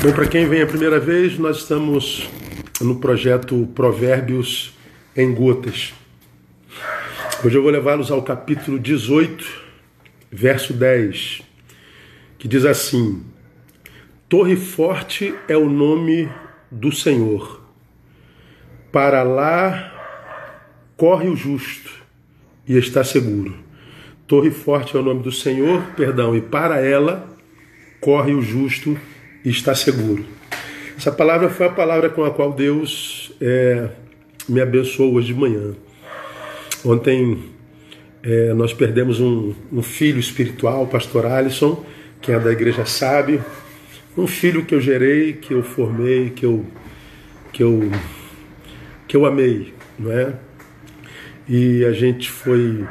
Bom, para quem vem a primeira vez, nós estamos no projeto Provérbios em Gotas. Hoje eu vou levá-los ao capítulo 18, verso 10, que diz assim: Torre forte é o nome do Senhor. Para lá corre o justo e está seguro. Torre forte é o nome do Senhor, perdão, e para ela corre o justo e está seguro. Essa palavra foi a palavra com a qual Deus é, me abençoou hoje de manhã. Ontem é, nós perdemos um, um, filho espiritual, o pastor Alisson, que é da igreja Sábio, um filho que eu gerei, que eu formei, que eu, que eu, que eu amei, não é? E a gente foi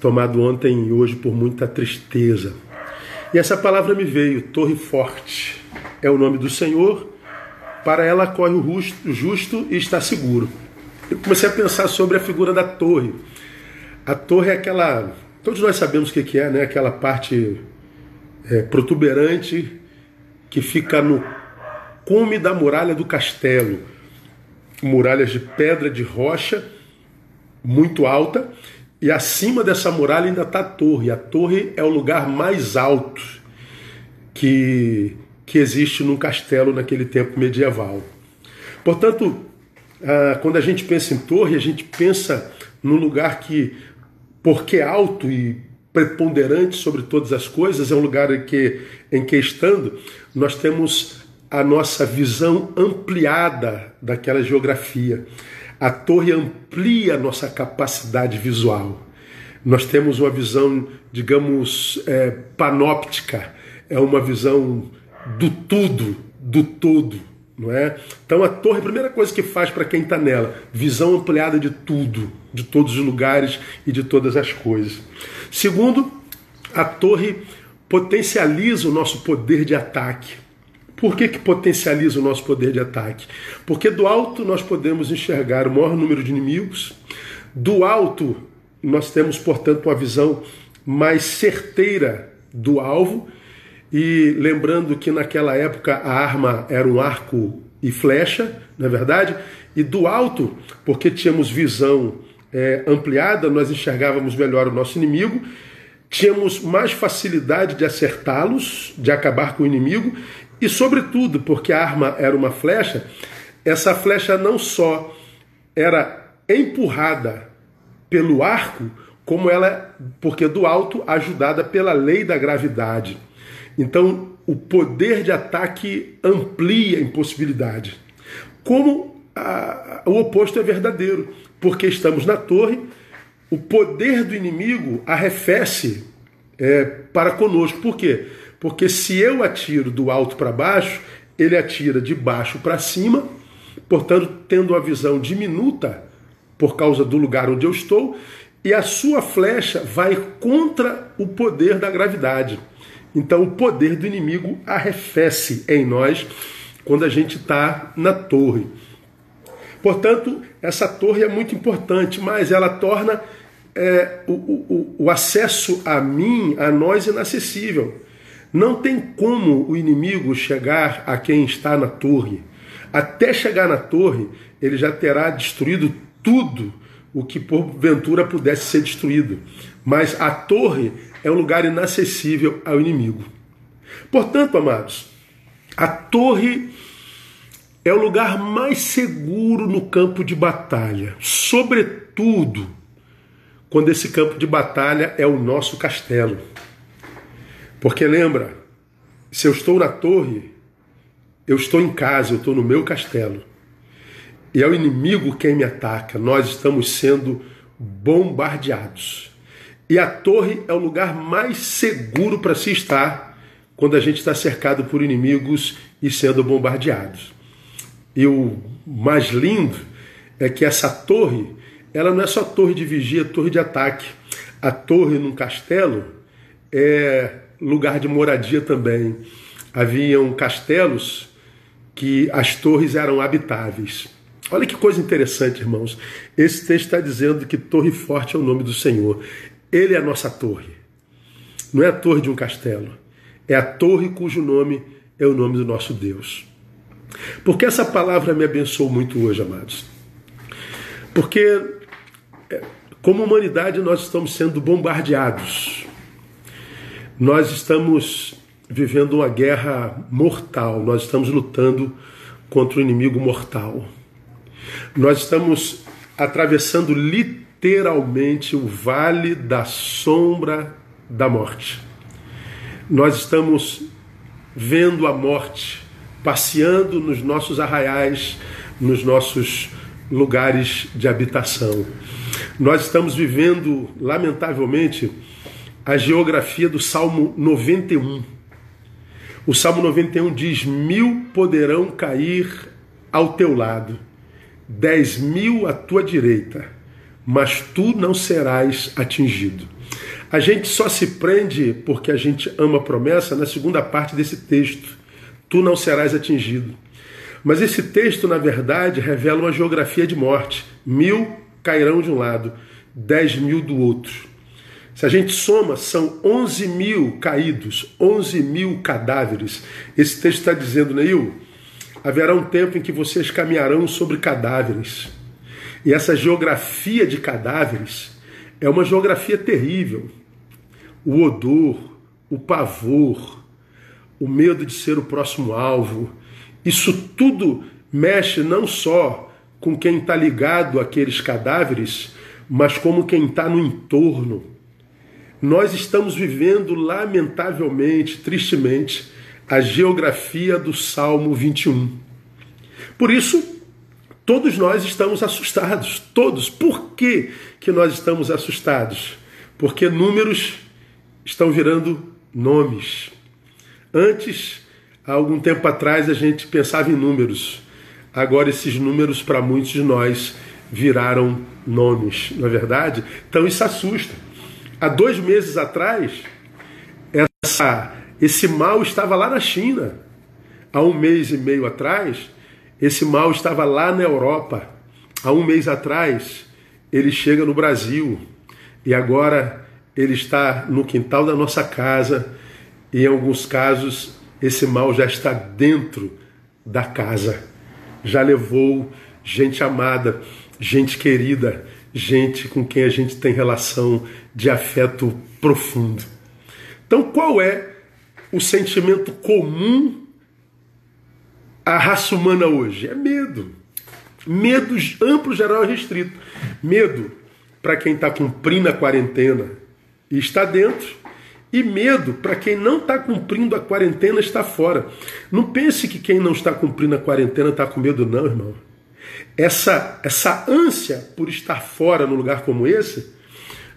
tomado ontem e hoje por muita tristeza. E essa palavra me veio, torre forte é o nome do Senhor, para ela corre o justo e está seguro. Eu comecei a pensar sobre a figura da torre. A torre é aquela. Todos nós sabemos o que é, né? Aquela parte é, protuberante que fica no cume da muralha do castelo. Muralhas de pedra, de rocha, muito alta, e acima dessa muralha ainda está a torre. A torre é o lugar mais alto que que existe num castelo naquele tempo medieval. Portanto, ah, quando a gente pensa em torre, a gente pensa num lugar que, porque alto e preponderante sobre todas as coisas, é um lugar em que, em que estando, nós temos a nossa visão ampliada daquela geografia. A torre amplia a nossa capacidade visual. Nós temos uma visão, digamos, é, panóptica, é uma visão do tudo, do todo, não é? Então a torre, a primeira coisa que faz para quem está nela, visão ampliada de tudo, de todos os lugares e de todas as coisas. Segundo, a torre potencializa o nosso poder de ataque. Por que, que potencializa o nosso poder de ataque? Porque do alto nós podemos enxergar o maior número de inimigos, do alto nós temos, portanto, uma visão mais certeira do alvo e lembrando que naquela época a arma era um arco e flecha, na é verdade, e do alto, porque tínhamos visão é, ampliada, nós enxergávamos melhor o nosso inimigo, tínhamos mais facilidade de acertá-los, de acabar com o inimigo, e sobretudo, porque a arma era uma flecha, essa flecha não só era empurrada pelo arco, como ela, porque do alto, ajudada pela lei da gravidade. Então, o poder de ataque amplia a impossibilidade. Como a, o oposto é verdadeiro, porque estamos na torre, o poder do inimigo arrefece é, para conosco. Por quê? Porque se eu atiro do alto para baixo, ele atira de baixo para cima, portanto, tendo a visão diminuta por causa do lugar onde eu estou, e a sua flecha vai contra o poder da gravidade. Então o poder do inimigo arrefece em nós quando a gente está na torre. Portanto, essa torre é muito importante, mas ela torna é, o, o, o acesso a mim, a nós, inacessível. Não tem como o inimigo chegar a quem está na torre. Até chegar na torre, ele já terá destruído tudo o que porventura pudesse ser destruído. Mas a torre é um lugar inacessível ao inimigo. Portanto, amados, a torre é o lugar mais seguro no campo de batalha, sobretudo quando esse campo de batalha é o nosso castelo. Porque lembra, se eu estou na torre, eu estou em casa, eu estou no meu castelo. E é o inimigo quem me ataca, nós estamos sendo bombardeados. E a torre é o lugar mais seguro para se estar quando a gente está cercado por inimigos e sendo bombardeados. E o mais lindo é que essa torre, ela não é só torre de vigia, torre de ataque. A torre num castelo é lugar de moradia também. Haviam castelos que as torres eram habitáveis. Olha que coisa interessante, irmãos. Esse texto está dizendo que Torre Forte é o nome do Senhor. Ele é a nossa torre. Não é a torre de um castelo. É a torre cujo nome é o nome do nosso Deus. Porque essa palavra me abençoou muito hoje, amados. Porque, é, como humanidade, nós estamos sendo bombardeados. Nós estamos vivendo uma guerra mortal, nós estamos lutando contra o inimigo mortal. Nós estamos atravessando literalmente o vale da sombra da morte. Nós estamos vendo a morte passeando nos nossos arraiais, nos nossos lugares de habitação. Nós estamos vivendo, lamentavelmente, a geografia do Salmo 91. O Salmo 91 diz: Mil poderão cair ao teu lado, dez mil à tua direita, mas tu não serás atingido. A gente só se prende porque a gente ama a promessa na segunda parte desse texto. Tu não serás atingido. Mas esse texto, na verdade, revela uma geografia de morte. Mil cairão de um lado, dez mil do outro. Se a gente soma, são 11 mil caídos, 11 mil cadáveres. Esse texto está dizendo, Neil, haverá um tempo em que vocês caminharão sobre cadáveres. E essa geografia de cadáveres é uma geografia terrível. O odor, o pavor, o medo de ser o próximo alvo, isso tudo mexe não só com quem está ligado àqueles cadáveres, mas como quem está no entorno. Nós estamos vivendo, lamentavelmente, tristemente, a geografia do Salmo 21. Por isso, todos nós estamos assustados, todos. Por que, que nós estamos assustados? Porque números estão virando nomes. Antes Há algum tempo atrás a gente pensava em números. Agora esses números para muitos de nós viraram nomes, não é verdade? Então isso assusta. Há dois meses atrás, essa, esse mal estava lá na China. Há um mês e meio atrás, esse mal estava lá na Europa. Há um mês atrás, ele chega no Brasil. E agora ele está no quintal da nossa casa. E em alguns casos esse mal já está dentro da casa. Já levou gente amada, gente querida, gente com quem a gente tem relação de afeto profundo. Então, qual é o sentimento comum à raça humana hoje? É medo. Medo amplo, geral e restrito. Medo para quem está cumprindo a quarentena e está dentro e medo para quem não está cumprindo a quarentena está fora. Não pense que quem não está cumprindo a quarentena está com medo, não, irmão. Essa, essa ânsia por estar fora num lugar como esse,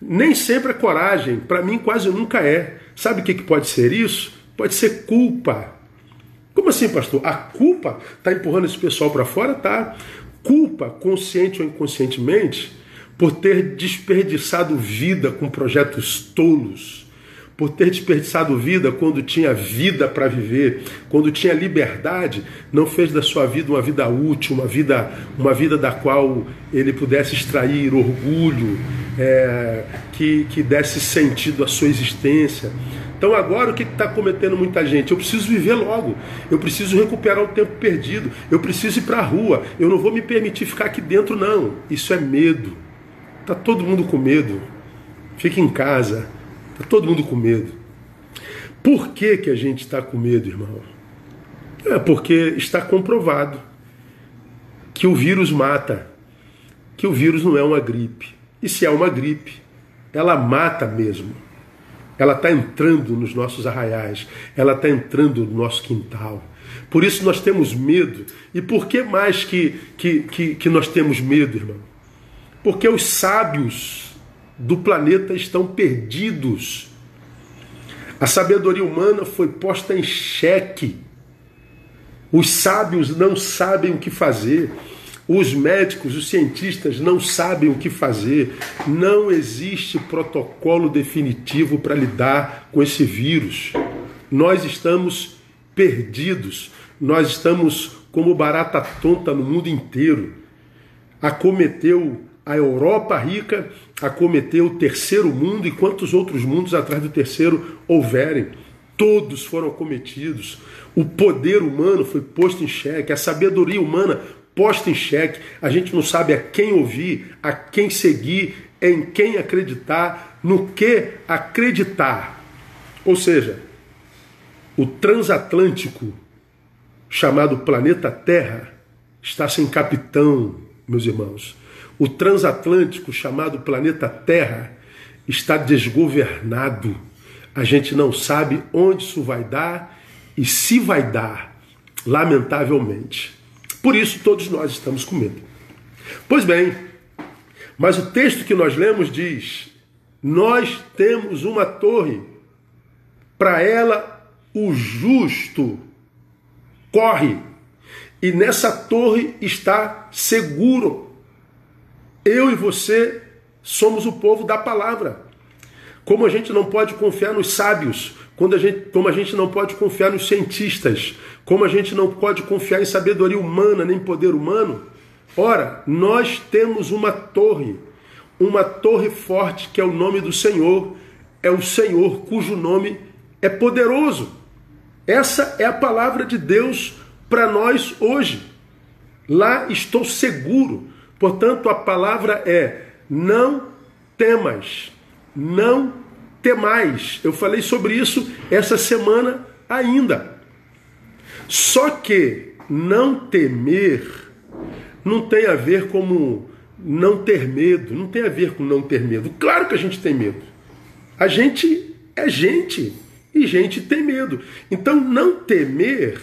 nem sempre é coragem. Para mim, quase nunca é. Sabe o que, que pode ser isso? Pode ser culpa. Como assim, pastor? A culpa está empurrando esse pessoal para fora? Tá. Culpa, consciente ou inconscientemente, por ter desperdiçado vida com projetos tolos por ter desperdiçado vida quando tinha vida para viver, quando tinha liberdade, não fez da sua vida uma vida útil, uma vida, uma vida da qual ele pudesse extrair orgulho, é, que, que desse sentido à sua existência. Então agora o que está cometendo muita gente? Eu preciso viver logo, eu preciso recuperar o tempo perdido, eu preciso ir para a rua, eu não vou me permitir ficar aqui dentro, não. Isso é medo. Está todo mundo com medo. Fique em casa Está todo mundo com medo. Por que, que a gente está com medo, irmão? É porque está comprovado que o vírus mata, que o vírus não é uma gripe. E se é uma gripe, ela mata mesmo. Ela está entrando nos nossos arraiais, ela está entrando no nosso quintal. Por isso nós temos medo. E por que mais que, que, que, que nós temos medo, irmão? Porque os sábios do planeta estão perdidos. A sabedoria humana foi posta em xeque. Os sábios não sabem o que fazer. Os médicos, os cientistas não sabem o que fazer. Não existe protocolo definitivo para lidar com esse vírus. Nós estamos perdidos. Nós estamos como barata tonta no mundo inteiro. Acometeu a Europa rica acometeu o terceiro mundo e quantos outros mundos atrás do terceiro houverem. todos foram cometidos. O poder humano foi posto em xeque, a sabedoria humana posta em xeque. A gente não sabe a quem ouvir, a quem seguir, em quem acreditar, no que acreditar. Ou seja, o transatlântico chamado planeta Terra está sem capitão, meus irmãos. O transatlântico chamado planeta Terra está desgovernado. A gente não sabe onde isso vai dar e se vai dar, lamentavelmente. Por isso todos nós estamos com medo. Pois bem, mas o texto que nós lemos diz: Nós temos uma torre, para ela o justo corre, e nessa torre está seguro. Eu e você somos o povo da palavra. Como a gente não pode confiar nos sábios, quando a gente, como a gente não pode confiar nos cientistas, como a gente não pode confiar em sabedoria humana nem poder humano, ora, nós temos uma torre, uma torre forte que é o nome do Senhor, é o Senhor cujo nome é poderoso. Essa é a palavra de Deus para nós hoje. Lá estou seguro. Portanto, a palavra é: não temas, não temais. Eu falei sobre isso essa semana ainda. Só que não temer não tem a ver como não ter medo, não tem a ver com não ter medo. Claro que a gente tem medo. A gente é gente e gente tem medo. Então, não temer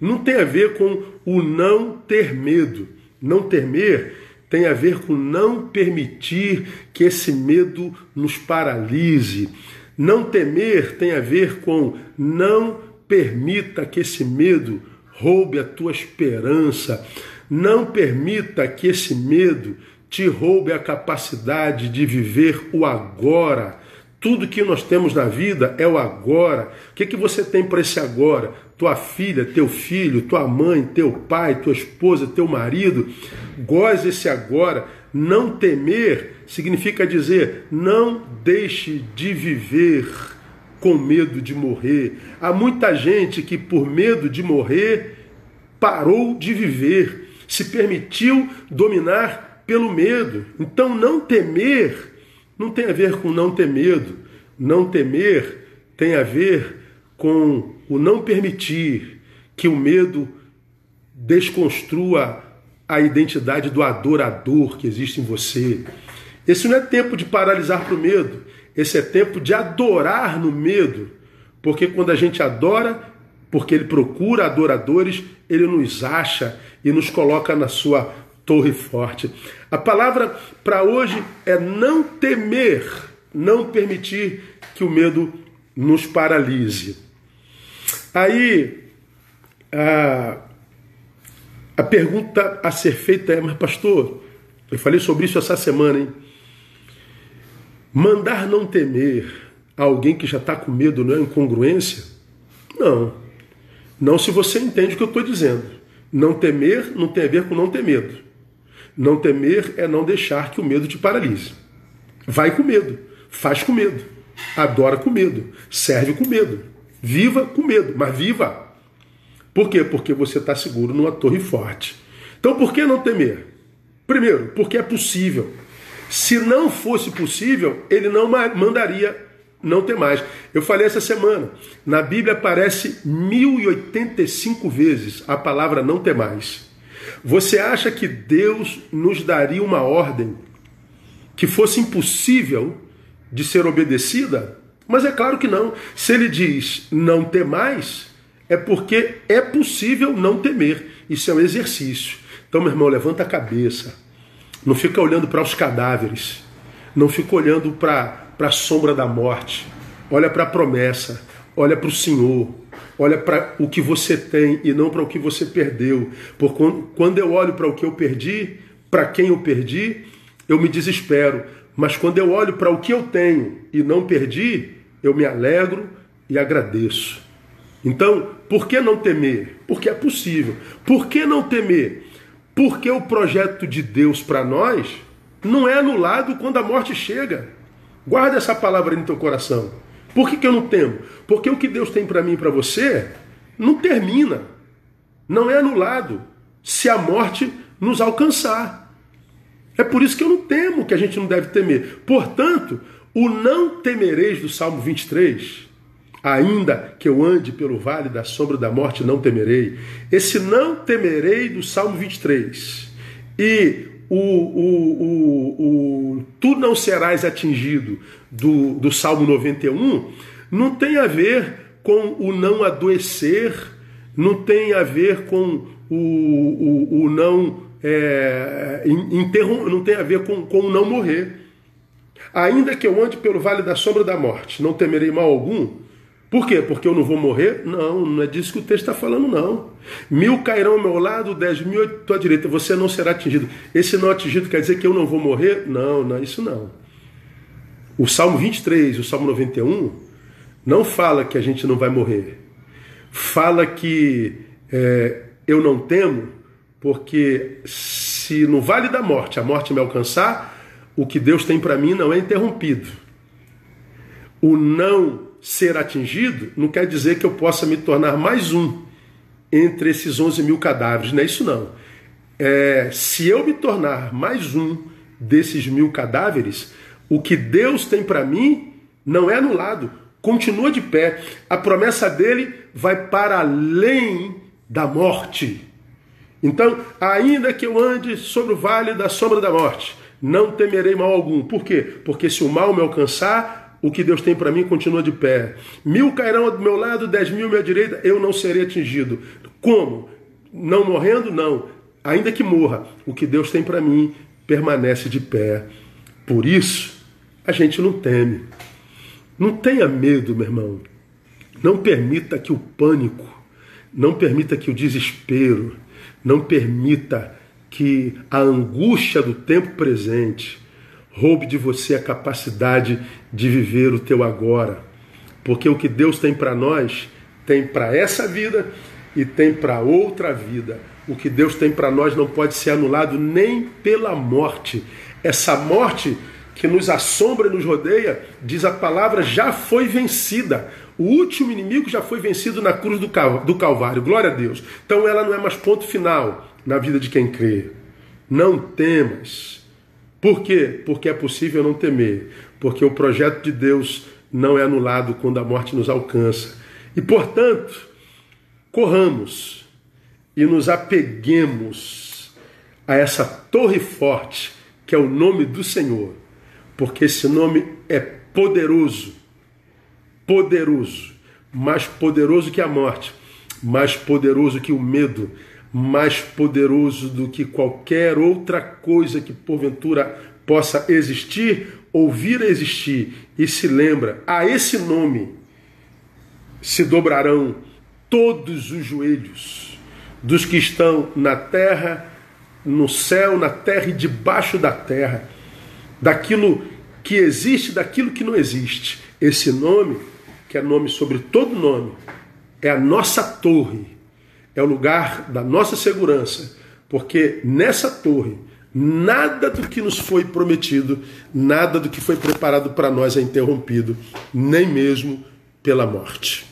não tem a ver com o não ter medo. Não temer tem a ver com não permitir que esse medo nos paralise. Não temer tem a ver com não permita que esse medo roube a tua esperança. Não permita que esse medo te roube a capacidade de viver o agora. Tudo que nós temos na vida é o agora. O que, que você tem para esse agora? Tua filha, teu filho, tua mãe, teu pai, tua esposa, teu marido. Goze esse agora. Não temer significa dizer não deixe de viver com medo de morrer. Há muita gente que, por medo de morrer, parou de viver, se permitiu dominar pelo medo. Então, não temer não tem a ver com não ter medo. Não temer tem a ver com o não permitir que o medo desconstrua a identidade do adorador que existe em você. Esse não é tempo de paralisar para o medo, esse é tempo de adorar no medo, porque quando a gente adora, porque ele procura adoradores, ele nos acha e nos coloca na sua torre forte. A palavra para hoje é não temer, não permitir que o medo nos paralise. Aí a, a pergunta a ser feita é, mas pastor, eu falei sobre isso essa semana, hein? Mandar não temer a alguém que já está com medo não é incongruência? Não. Não se você entende o que eu estou dizendo. Não temer não tem a ver com não ter medo. Não temer é não deixar que o medo te paralise. Vai com medo, faz com medo, adora com medo, serve com medo, viva com medo, mas viva. Por quê? Porque você está seguro numa torre forte. Então por que não temer? Primeiro, porque é possível. Se não fosse possível, ele não mandaria não ter mais. Eu falei essa semana, na Bíblia aparece 1085 vezes a palavra não ter mais. Você acha que Deus nos daria uma ordem que fosse impossível de ser obedecida? Mas é claro que não. Se ele diz não temais, é porque é possível não temer. Isso é um exercício. Então, meu irmão, levanta a cabeça. Não fica olhando para os cadáveres. Não fica olhando para a sombra da morte. Olha para a promessa. Olha para o Senhor. Olha para o que você tem e não para o que você perdeu. Porque quando eu olho para o que eu perdi, para quem eu perdi, eu me desespero. Mas quando eu olho para o que eu tenho e não perdi, eu me alegro e agradeço. Então, por que não temer? Porque é possível. Por que não temer? Porque o projeto de Deus para nós não é anulado quando a morte chega. Guarda essa palavra no teu coração. Por que, que eu não temo? Porque o que Deus tem para mim e para você não termina, não é anulado, se a morte nos alcançar. É por isso que eu não temo, que a gente não deve temer. Portanto, o não temereis do Salmo 23, ainda que eu ande pelo vale da sombra da morte, não temerei. Esse não temerei do Salmo 23 e o, o, o, o tu não serás atingido do, do Salmo 91 não tem a ver com o não adoecer, não tem a ver com o, o, o não é, não tem a ver com, com o não morrer. Ainda que eu ande pelo vale da sombra da morte, não temerei mal algum. Por quê? Porque eu não vou morrer? Não, não é disso que o texto está falando, não. Mil cairão ao meu lado, dez mil à tua direita, você não será atingido. Esse não atingido quer dizer que eu não vou morrer? Não, não, isso não. O Salmo 23, o Salmo 91, não fala que a gente não vai morrer. Fala que é, eu não temo, porque se no vale da morte a morte me alcançar, o que Deus tem para mim não é interrompido. O não ser atingido não quer dizer que eu possa me tornar mais um entre esses 11 mil cadáveres, não é isso não. É, se eu me tornar mais um desses mil cadáveres, o que Deus tem para mim não é anulado, continua de pé. A promessa dele vai para além da morte. Então, ainda que eu ande sobre o vale da sombra da morte, não temerei mal algum. Por quê? Porque se o mal me alcançar, o que Deus tem para mim continua de pé. Mil cairão do meu lado, dez mil à minha direita, eu não serei atingido. Como? Não morrendo? Não. Ainda que morra, o que Deus tem para mim permanece de pé. Por isso, a gente não teme. Não tenha medo, meu irmão. Não permita que o pânico, não permita que o desespero, não permita que a angústia do tempo presente roube de você a capacidade de viver o teu agora. Porque o que Deus tem para nós, tem para essa vida e tem para outra vida. O que Deus tem para nós não pode ser anulado nem pela morte. Essa morte que nos assombra e nos rodeia, diz a palavra, já foi vencida. O último inimigo já foi vencido na cruz do Calvário. Glória a Deus. Então ela não é mais ponto final na vida de quem crê. Não temas. Por quê? Porque é possível não temer. Porque o projeto de Deus não é anulado quando a morte nos alcança. E, portanto, corramos e nos apeguemos a essa torre forte que é o nome do Senhor, porque esse nome é poderoso, poderoso, mais poderoso que a morte, mais poderoso que o medo, mais poderoso do que qualquer outra coisa que porventura possa existir ou vir a existir. E se lembra, a esse nome se dobrarão todos os joelhos dos que estão na terra, no céu, na terra e debaixo da terra, daquilo que existe, daquilo que não existe. Esse nome, que é nome sobre todo nome, é a nossa torre é o lugar da nossa segurança, porque nessa torre, nada do que nos foi prometido, nada do que foi preparado para nós é interrompido, nem mesmo pela morte.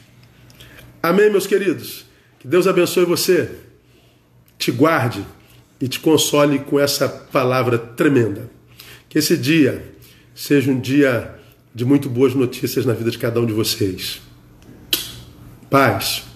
Amém, meus queridos? Que Deus abençoe você, te guarde e te console com essa palavra tremenda. Que esse dia seja um dia de muito boas notícias na vida de cada um de vocês. Paz